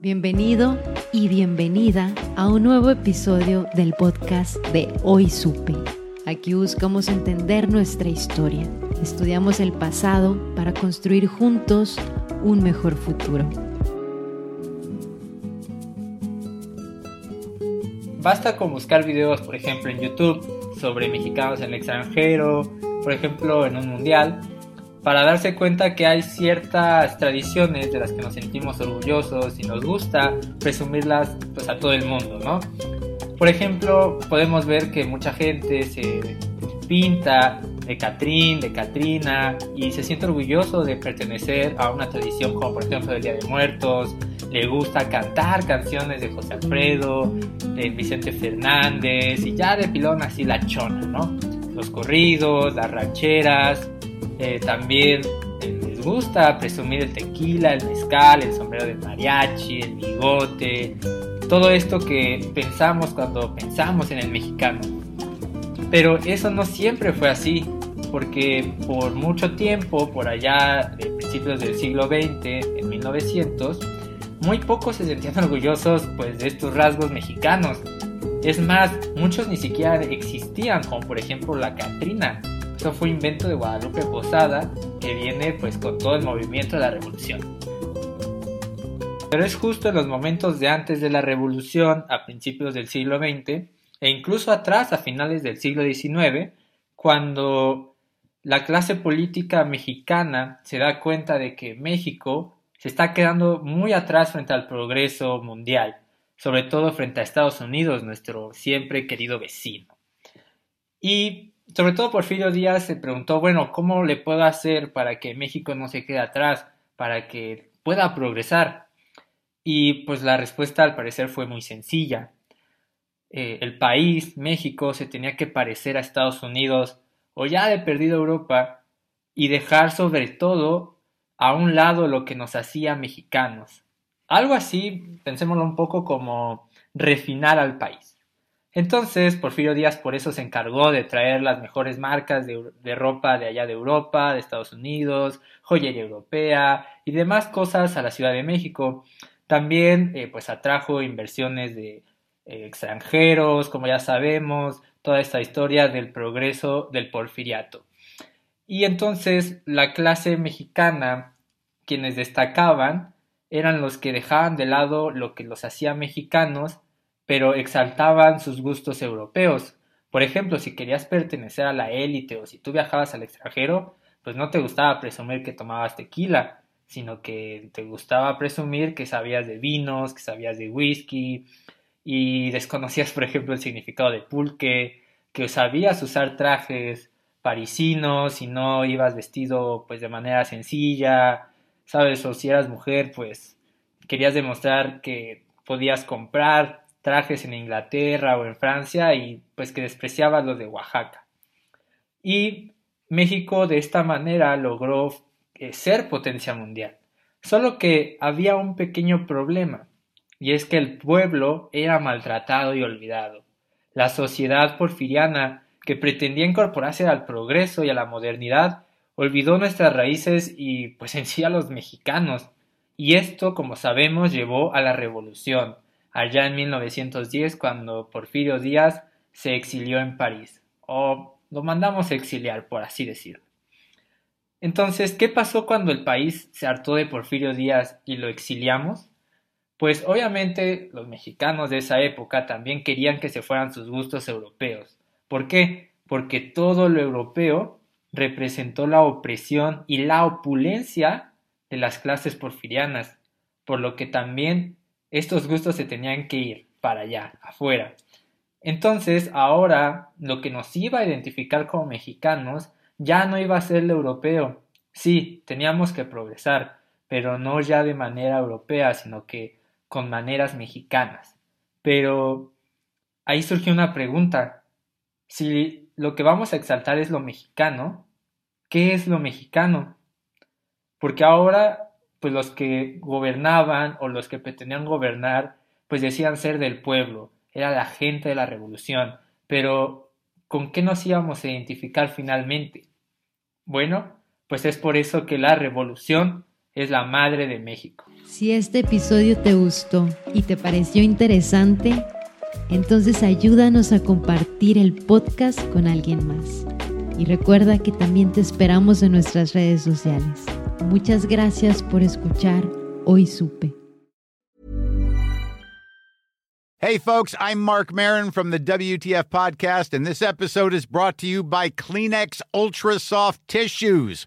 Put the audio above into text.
Bienvenido y bienvenida a un nuevo episodio del podcast de Hoy Supe. Aquí buscamos entender nuestra historia, estudiamos el pasado para construir juntos un mejor futuro. Basta con buscar videos, por ejemplo, en YouTube sobre mexicanos en el extranjero, por ejemplo, en un mundial, para darse cuenta que hay ciertas tradiciones de las que nos sentimos orgullosos y nos gusta presumirlas pues, a todo el mundo, ¿no? Por ejemplo, podemos ver que mucha gente se pinta de Catrín, de Catrina y se siente orgulloso de pertenecer a una tradición como por ejemplo el Día de Muertos, le gusta cantar canciones de José Alfredo, de Vicente Fernández y ya de pilón así la chona, ¿no? Los corridos, las rancheras, eh, también eh, les gusta presumir el tequila, el mezcal, el sombrero de mariachi, el bigote, todo esto que pensamos cuando pensamos en el mexicano. Pero eso no siempre fue así, porque por mucho tiempo, por allá de principios del siglo XX, en 1900, muy pocos se sentían orgullosos pues, de estos rasgos mexicanos. Es más, muchos ni siquiera existían, como por ejemplo la Catrina, eso fue invento de Guadalupe Posada, que viene pues con todo el movimiento de la revolución. Pero es justo en los momentos de antes de la revolución, a principios del siglo XX, e incluso atrás, a finales del siglo XIX, cuando la clase política mexicana se da cuenta de que México se está quedando muy atrás frente al progreso mundial, sobre todo frente a Estados Unidos, nuestro siempre querido vecino. Y sobre todo Porfirio Díaz se preguntó, bueno, ¿cómo le puedo hacer para que México no se quede atrás, para que pueda progresar? Y pues la respuesta al parecer fue muy sencilla. Eh, el país, México, se tenía que parecer a Estados Unidos o ya de perdido Europa y dejar sobre todo a un lado lo que nos hacía mexicanos. Algo así, pensémoslo un poco como refinar al país. Entonces, Porfirio Díaz por eso se encargó de traer las mejores marcas de, ropa de allá de Europa, de Estados Unidos, joyería europea y demás cosas a la Ciudad de México. También, eh, pues atrajo inversiones de eh, extranjeros, como ya sabemos, toda esta historia del progreso del porfiriato. Y entonces la clase mexicana, quienes destacaban, eran los que dejaban de lado lo que los hacía mexicanos pero exaltaban sus gustos europeos. Por ejemplo, si querías pertenecer a la élite o si tú viajabas al extranjero, pues no te gustaba presumir que tomabas tequila, sino que te gustaba presumir que sabías de vinos, que sabías de whisky y desconocías, por ejemplo, el significado de pulque, que sabías usar trajes parisinos y no ibas vestido pues de manera sencilla, sabes, o si eras mujer, pues querías demostrar que podías comprar trajes en Inglaterra o en Francia y pues que despreciaba los de Oaxaca. Y México de esta manera logró eh, ser potencia mundial. Solo que había un pequeño problema, y es que el pueblo era maltratado y olvidado. La sociedad porfiriana, que pretendía incorporarse al progreso y a la modernidad, olvidó nuestras raíces y pues en sí a los mexicanos. Y esto, como sabemos, llevó a la revolución, allá en 1910 cuando Porfirio Díaz se exilió en París, o lo mandamos exiliar, por así decirlo. Entonces, ¿qué pasó cuando el país se hartó de Porfirio Díaz y lo exiliamos? Pues obviamente los mexicanos de esa época también querían que se fueran sus gustos europeos. ¿Por qué? Porque todo lo europeo representó la opresión y la opulencia de las clases porfirianas, por lo que también estos gustos se tenían que ir para allá, afuera. Entonces, ahora lo que nos iba a identificar como mexicanos ya no iba a ser el europeo. Sí, teníamos que progresar, pero no ya de manera europea, sino que con maneras mexicanas. Pero ahí surgió una pregunta. Si lo que vamos a exaltar es lo mexicano, ¿qué es lo mexicano? Porque ahora, pues los que gobernaban o los que pretendían gobernar, pues decían ser del pueblo, era la gente de la revolución, pero ¿con qué nos íbamos a identificar finalmente? Bueno, pues es por eso que la revolución es la madre de México. Si este episodio te gustó y te pareció interesante, entonces ayúdanos a compartir el podcast con alguien más. Y recuerda que también te esperamos en nuestras redes sociales. Muchas gracias por escuchar Hoy Supe. Hey, folks, I'm Mark Marin from the WTF Podcast, and this episode is brought to you by Kleenex Ultra Soft Tissues